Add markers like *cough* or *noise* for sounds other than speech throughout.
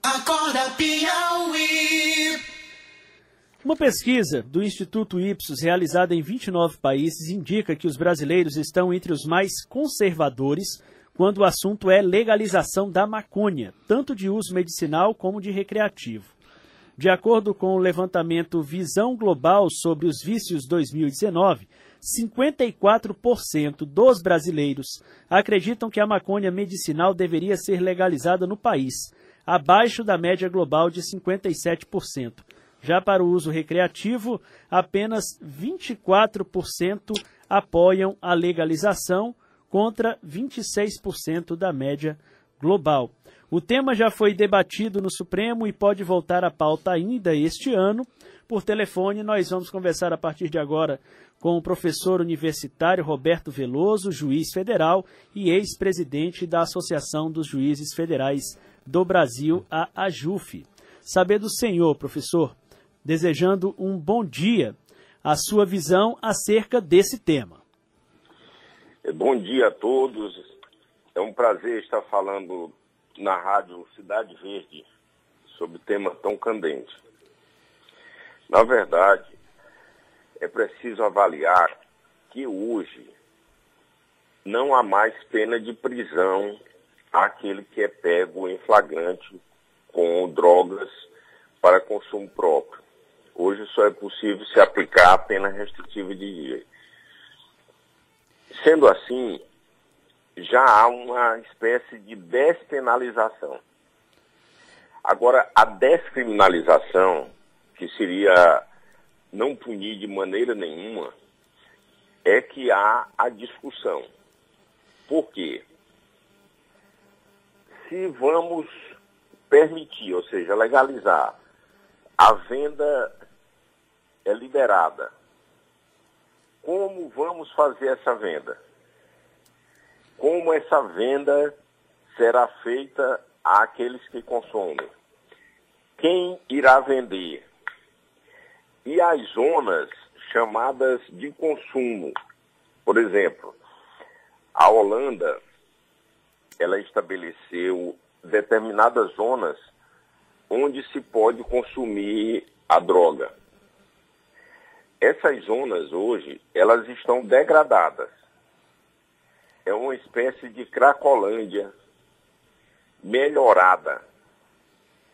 Acorda Piauí. Uma pesquisa do Instituto Ipsos, realizada em 29 países, indica que os brasileiros estão entre os mais conservadores quando o assunto é legalização da maconha, tanto de uso medicinal como de recreativo. De acordo com o levantamento Visão Global sobre os Vícios 2019, 54% dos brasileiros acreditam que a maconha medicinal deveria ser legalizada no país, abaixo da média global de 57%. Já para o uso recreativo, apenas 24% apoiam a legalização, contra 26% da média global. O tema já foi debatido no Supremo e pode voltar à pauta ainda este ano. Por telefone, nós vamos conversar a partir de agora com o professor universitário Roberto Veloso, juiz federal e ex-presidente da Associação dos Juízes Federais do Brasil, a AJUF. Saber do senhor, professor, desejando um bom dia, a sua visão acerca desse tema. Bom dia a todos. É um prazer estar falando na rádio Cidade Verde sobre tema tão candente. Na verdade, é preciso avaliar que hoje não há mais pena de prisão àquele que é pego em flagrante com drogas para consumo próprio. Hoje só é possível se aplicar a pena restritiva de dia. Sendo assim, já há uma espécie de despenalização. Agora, a descriminalização, que seria não punir de maneira nenhuma, é que há a discussão. Por quê? Se vamos permitir, ou seja, legalizar, a venda é liberada como vamos fazer essa venda? Como essa venda será feita àqueles que consomem? Quem irá vender? E as zonas chamadas de consumo. Por exemplo, a Holanda, ela estabeleceu determinadas zonas onde se pode consumir a droga essas zonas hoje, elas estão degradadas. É uma espécie de Cracolândia melhorada.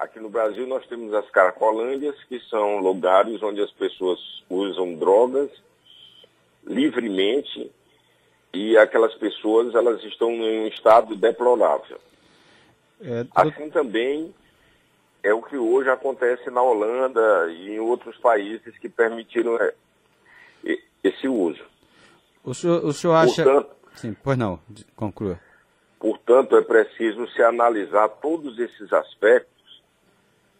Aqui no Brasil nós temos as Cracolândias, que são lugares onde as pessoas usam drogas livremente e aquelas pessoas elas estão em um estado deplorável. É, assim também é o que hoje acontece na Holanda e em outros países que permitiram é, esse uso. O senhor, o senhor acha. Portanto, Sim, pois não, conclua. Portanto, é preciso se analisar todos esses aspectos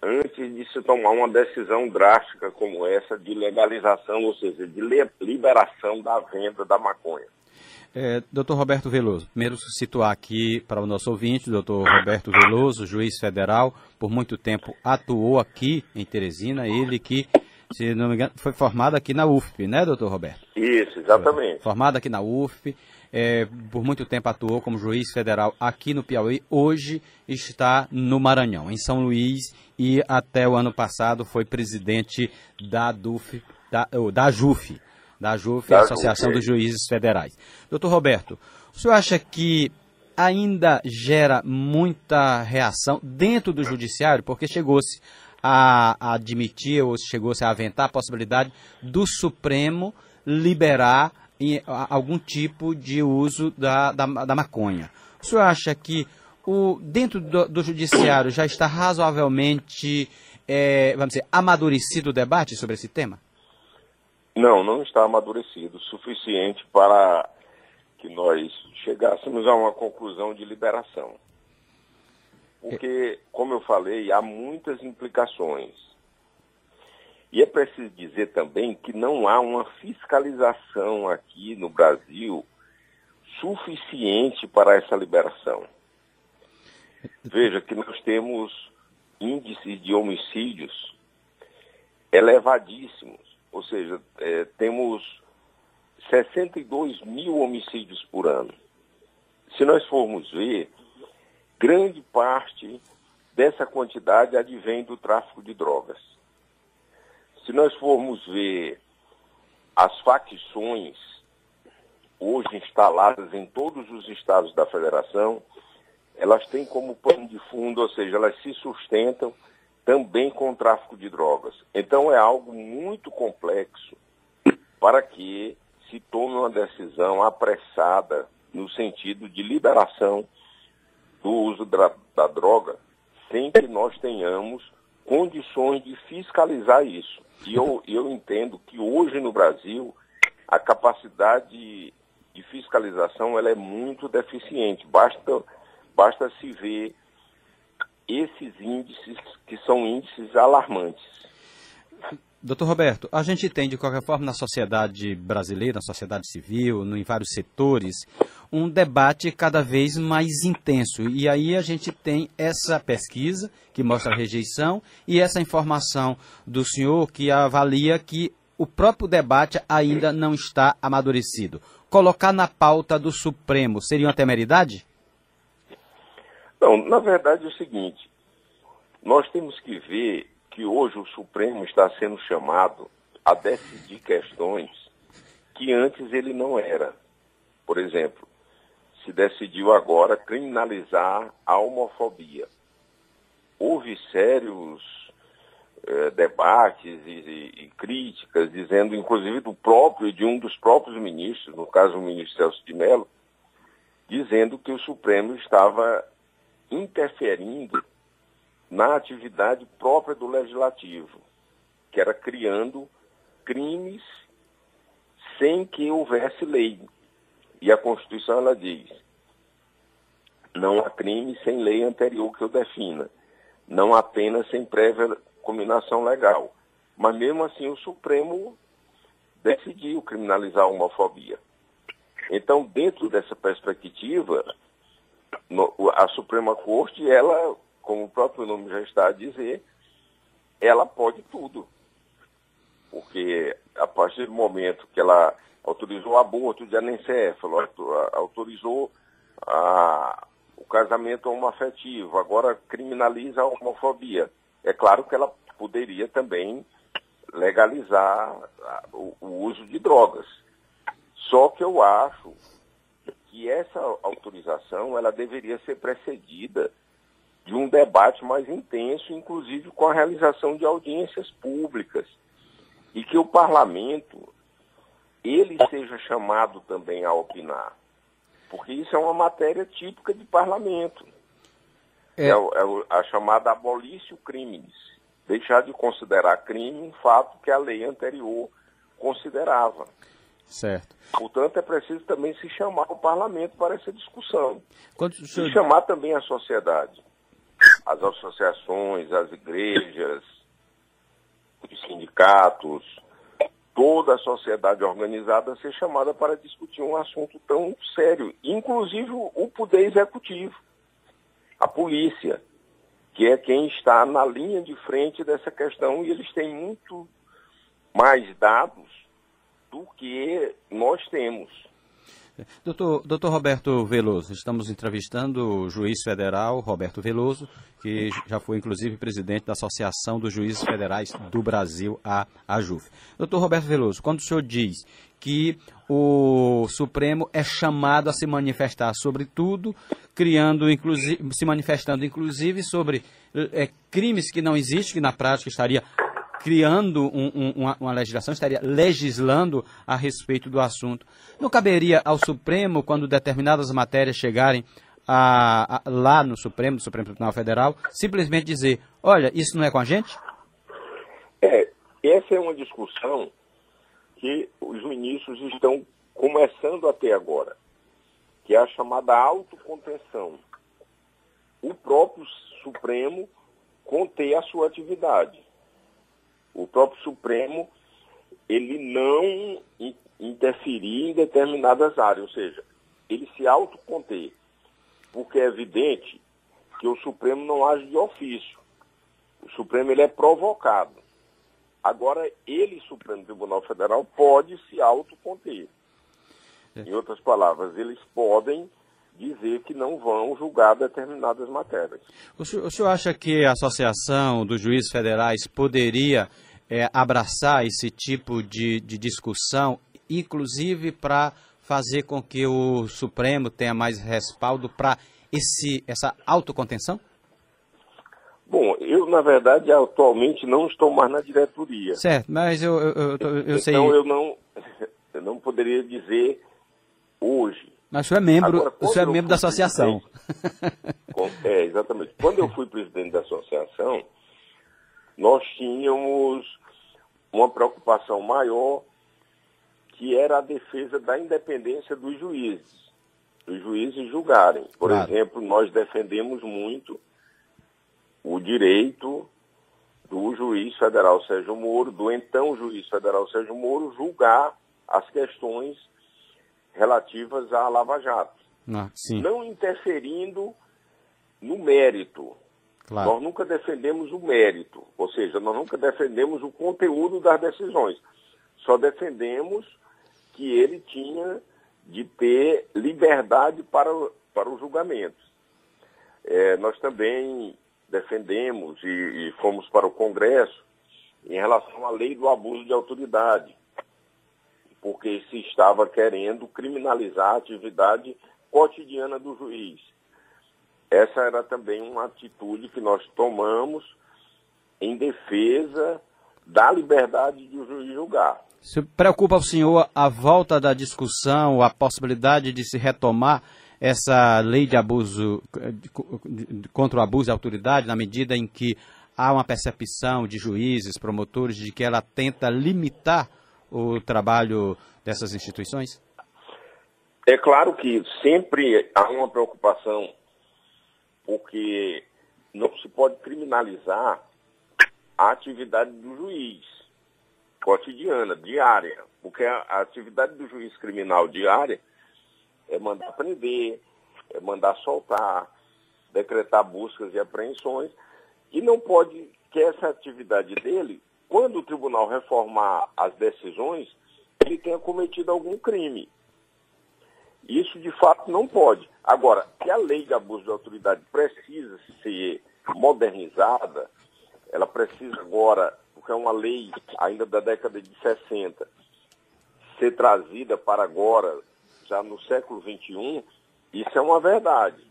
antes de se tomar uma decisão drástica como essa de legalização, ou seja, de liberação da venda da maconha. É, doutor Roberto Veloso, primeiro situar aqui para o nosso ouvinte, doutor Roberto Veloso, juiz federal, por muito tempo atuou aqui em Teresina, ele que, se não me engano, foi formado aqui na UFP, né, doutor Roberto? Isso, exatamente. Formado aqui na UFP, é, por muito tempo atuou como juiz federal aqui no Piauí, hoje está no Maranhão, em São Luís, e até o ano passado foi presidente da DUF, da, da JUF, da JUF, Associação dos Juízes Federais. Doutor Roberto, o senhor acha que ainda gera muita reação dentro do judiciário, porque chegou-se a, admitir ou chegou-se a aventar a possibilidade do Supremo liberar em, algum tipo de uso da, da, da, maconha. O senhor acha que o, dentro do, do judiciário já está razoavelmente, é, vamos dizer, amadurecido o debate sobre esse tema? Não, não está amadurecido o suficiente para que nós chegássemos a uma conclusão de liberação. Porque, como eu falei, há muitas implicações. E é preciso dizer também que não há uma fiscalização aqui no Brasil suficiente para essa liberação. Veja que nós temos índices de homicídios elevadíssimos ou seja, é, temos 62 mil homicídios por ano. Se nós formos ver, grande parte dessa quantidade advém do tráfico de drogas. Se nós formos ver as facções hoje instaladas em todos os estados da federação, elas têm como pano de fundo, ou seja, elas se sustentam também com o tráfico de drogas. Então é algo muito complexo para que se tome uma decisão apressada no sentido de liberação do uso da, da droga, sem que nós tenhamos condições de fiscalizar isso. E eu, *laughs* eu entendo que hoje no Brasil a capacidade de fiscalização ela é muito deficiente. Basta, basta se ver esses índices que são índices alarmantes. Doutor Roberto, a gente tem, de qualquer forma, na sociedade brasileira, na sociedade civil, no, em vários setores, um debate cada vez mais intenso. E aí a gente tem essa pesquisa que mostra a rejeição e essa informação do senhor que avalia que o próprio debate ainda não está amadurecido. Colocar na pauta do Supremo seria uma temeridade? Não, na verdade é o seguinte: nós temos que ver que hoje o Supremo está sendo chamado a decidir questões que antes ele não era. Por exemplo, se decidiu agora criminalizar a homofobia. Houve sérios eh, debates e, e, críticas, dizendo, inclusive, do próprio, de um dos próprios ministros, no caso o ministro Celso de Mello, dizendo que o Supremo estava interferindo na atividade própria do legislativo, que era criando crimes sem que houvesse lei. E a Constituição ela diz: não há crime sem lei anterior que o defina, não há pena sem prévia combinação legal. Mas mesmo assim o Supremo decidiu criminalizar a homofobia. Então, dentro dessa perspectiva, a Suprema Corte, ela como o próprio nome já está a dizer, ela pode tudo. Porque a partir do momento que ela autorizou o aborto de anencéfalo, autorizou a, o casamento homoafetivo, agora criminaliza a homofobia. É claro que ela poderia também legalizar o, o uso de drogas. Só que eu acho que essa autorização ela deveria ser precedida de um debate mais intenso, inclusive com a realização de audiências públicas, e que o parlamento ele seja chamado também a opinar, porque isso é uma matéria típica de parlamento. É, é, é a chamada abolício crimes, deixar de considerar crime um fato que a lei anterior considerava. Certo. Portanto, é preciso também se chamar o parlamento para essa discussão. Quando senhor... E chamar também a sociedade as associações, as igrejas, os sindicatos, toda a sociedade organizada ser chamada para discutir um assunto tão sério, inclusive o poder executivo, a polícia, que é quem está na linha de frente dessa questão e eles têm muito mais dados do que nós temos. Doutor, doutor Roberto Veloso, estamos entrevistando o juiz federal Roberto Veloso, que já foi inclusive presidente da Associação dos Juízes Federais do Brasil, a AJUF. Doutor Roberto Veloso, quando o senhor diz que o Supremo é chamado a se manifestar sobre tudo, criando, inclusive, se manifestando inclusive sobre é, crimes que não existem, que na prática estaria criando um, um, uma, uma, legislação, estaria legislando a respeito do assunto. Não caberia ao Supremo, quando determinadas matérias chegarem a, a, lá no Supremo, no Supremo Tribunal Federal, simplesmente dizer: olha, isso não é com a gente? É, essa é uma discussão que os ministros estão começando a ter agora, que é a chamada autocontenção. O próprio Supremo conter a sua atividade próprio Supremo ele não interferir em determinadas áreas, ou seja, ele se autoconter, porque é evidente que o Supremo não age de ofício. O Supremo ele é provocado. Agora, ele, Supremo Tribunal Federal, pode se autoconter. É. Em outras palavras, eles podem dizer que não vão julgar determinadas matérias. O senhor, o senhor acha que a Associação dos Juízes Federais poderia é, abraçar esse tipo de, de discussão, inclusive para fazer com que o Supremo tenha mais respaldo para essa autocontenção? Bom, eu, na verdade, atualmente não estou mais na diretoria. Certo, mas eu, eu, eu, eu sei. Então eu não, *laughs* eu não poderia dizer hoje. Mas senhor é membro, Agora, é membro da associação. É, exatamente. Quando eu fui presidente da associação, nós tínhamos uma preocupação maior, que era a defesa da independência dos juízes. Os juízes julgarem. Por claro. exemplo, nós defendemos muito o direito do juiz federal Sérgio Moro, do então juiz federal Sérgio Moro, julgar as questões relativas à Lava Jato. Ah, não interferindo no mérito. Claro. Nós nunca defendemos o mérito, ou seja, nós nunca defendemos o conteúdo das decisões. Só defendemos que ele tinha de ter liberdade para, para os julgamentos. É, nós também defendemos e, e fomos para o Congresso em relação à lei do abuso de autoridade, porque se estava querendo criminalizar a atividade cotidiana do juiz. Essa era também uma atitude que nós tomamos em defesa da liberdade de juiz julgar. Se preocupa o senhor a volta da discussão, a possibilidade de se retomar essa lei de abuso contra o abuso de autoridade, na medida em que há uma percepção de juízes, promotores, de que ela tenta limitar o trabalho dessas instituições? É claro que sempre há uma preocupação, porque não se pode criminalizar a atividade do juiz cotidiana, diária, porque a, atividade do juiz criminal diária é mandar prender, é mandar soltar, decretar buscas e apreensões, e não pode que essa atividade dele, quando o tribunal reformar as decisões, ele tenha cometido algum crime. Isso de fato não pode. Agora, que a lei de abuso de autoridade precisa ser modernizada, ela precisa agora, porque é uma lei ainda da década de 60, ser trazida para agora, já no século XXI, isso é uma verdade.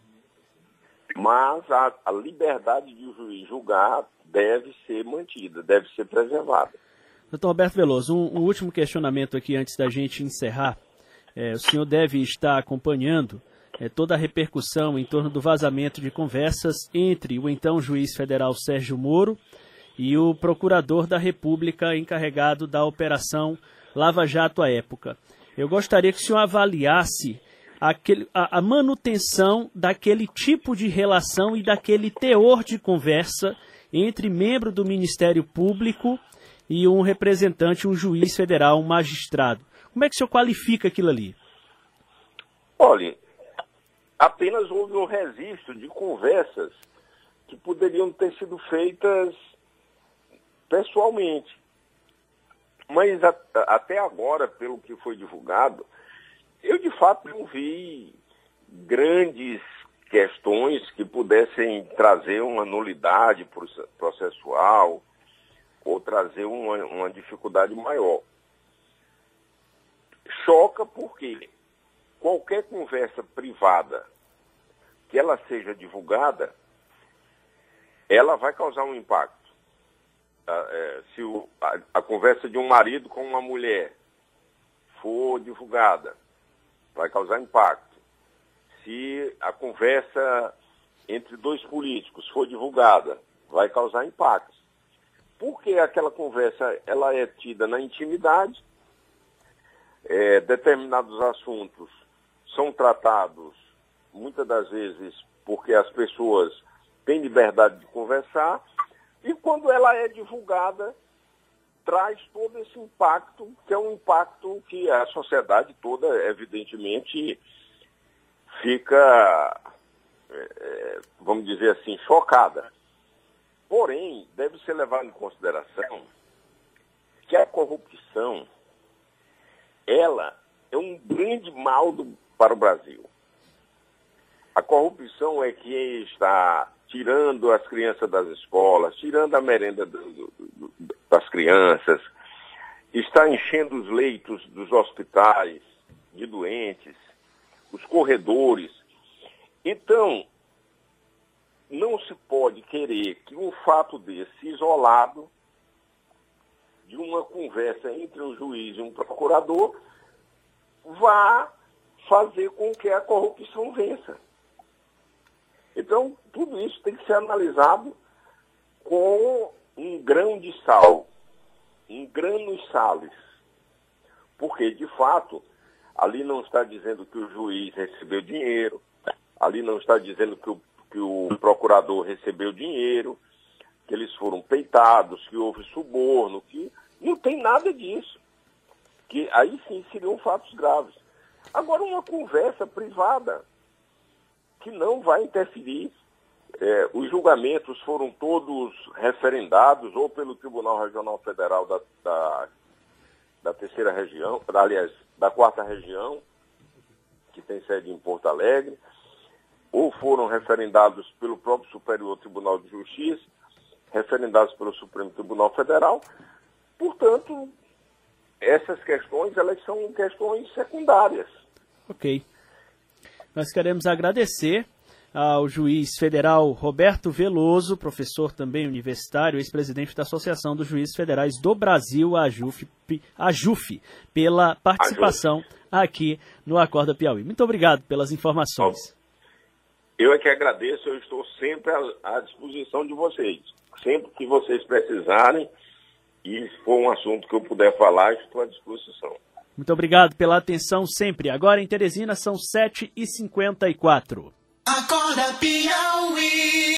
Mas a, a liberdade de juiz julgar deve ser mantida, deve ser preservada. Doutor Roberto Veloso, um, um último questionamento aqui antes da gente encerrar. É, o senhor deve estar acompanhando é, toda a repercussão em torno do vazamento de conversas entre o então juiz federal Sérgio Moro e o procurador da República encarregado da operação Lava Jato à época. Eu gostaria que o senhor avaliasse aquele, a, a manutenção daquele tipo de relação e daquele teor de conversa entre membro do Ministério Público e um representante, um juiz federal, um magistrado. Como é que o senhor qualifica aquilo ali? Olha, apenas houve um registro de conversas que poderiam ter sido feitas pessoalmente. Mas a, até agora, pelo que foi divulgado, eu de fato não vi grandes questões que pudessem trazer uma nulidade processual ou trazer uma, uma dificuldade maior. Choca porque qualquer conversa privada que ela seja divulgada, ela vai causar um impacto é, se a, conversa de um marido com uma mulher for divulgada, vai causar impacto. Se a conversa entre dois políticos for divulgada, vai causar impacto. Porque aquela conversa ela é tida na intimidade, é, determinados assuntos são tratados muitas das vezes porque as pessoas têm liberdade de conversar e quando ela é divulgada, traz todo esse impacto, que é um impacto que a sociedade toda, evidentemente, fica, é, vamos dizer assim, chocada. Porém, deve ser levado em consideração que a corrupção, ela é um grande mal do, para o Brasil. A corrupção é quem está tirando as crianças das escolas, tirando a merenda do, do, do, das crianças, está enchendo os leitos dos hospitais de doentes, os corredores. Então, não se pode querer que um fato desse isolado, de uma conversa entre um juiz e um procurador, vá fazer com que a corrupção vença. Então, tudo isso tem que ser analisado com um grão de sal, um grano sales. Porque, de fato, ali não está dizendo que o juiz recebeu dinheiro, ali não está dizendo que o, que o procurador recebeu dinheiro, que eles foram peitados, que houve suborno, que não tem nada disso. Que aí sim seriam fatos graves. Agora, uma conversa privada que não vai interferir. É, os julgamentos foram todos referendados ou pelo Tribunal Regional Federal da, da, da terceira região, aliás, da quarta região, que tem sede em Porto Alegre, ou foram referendados pelo próprio Superior Tribunal de Justiça, referendados pelo Supremo Tribunal Federal. Portanto, essas questões, elas são questões secundárias. Ok. Nós queremos agradecer ao juiz federal Roberto Veloso, professor também universitário, ex-presidente da Associação dos Juízes Federais do Brasil, a AJUF, a JUF, pela participação aqui no Acorda Piauí. Muito obrigado pelas informações. Eu é que agradeço, eu estou sempre à disposição de vocês. Sempre que vocês precisarem e se for um assunto que eu puder falar, estou à disposição. Muito obrigado pela atenção sempre. Agora em Teresina são 7h54. Acorda Piauí.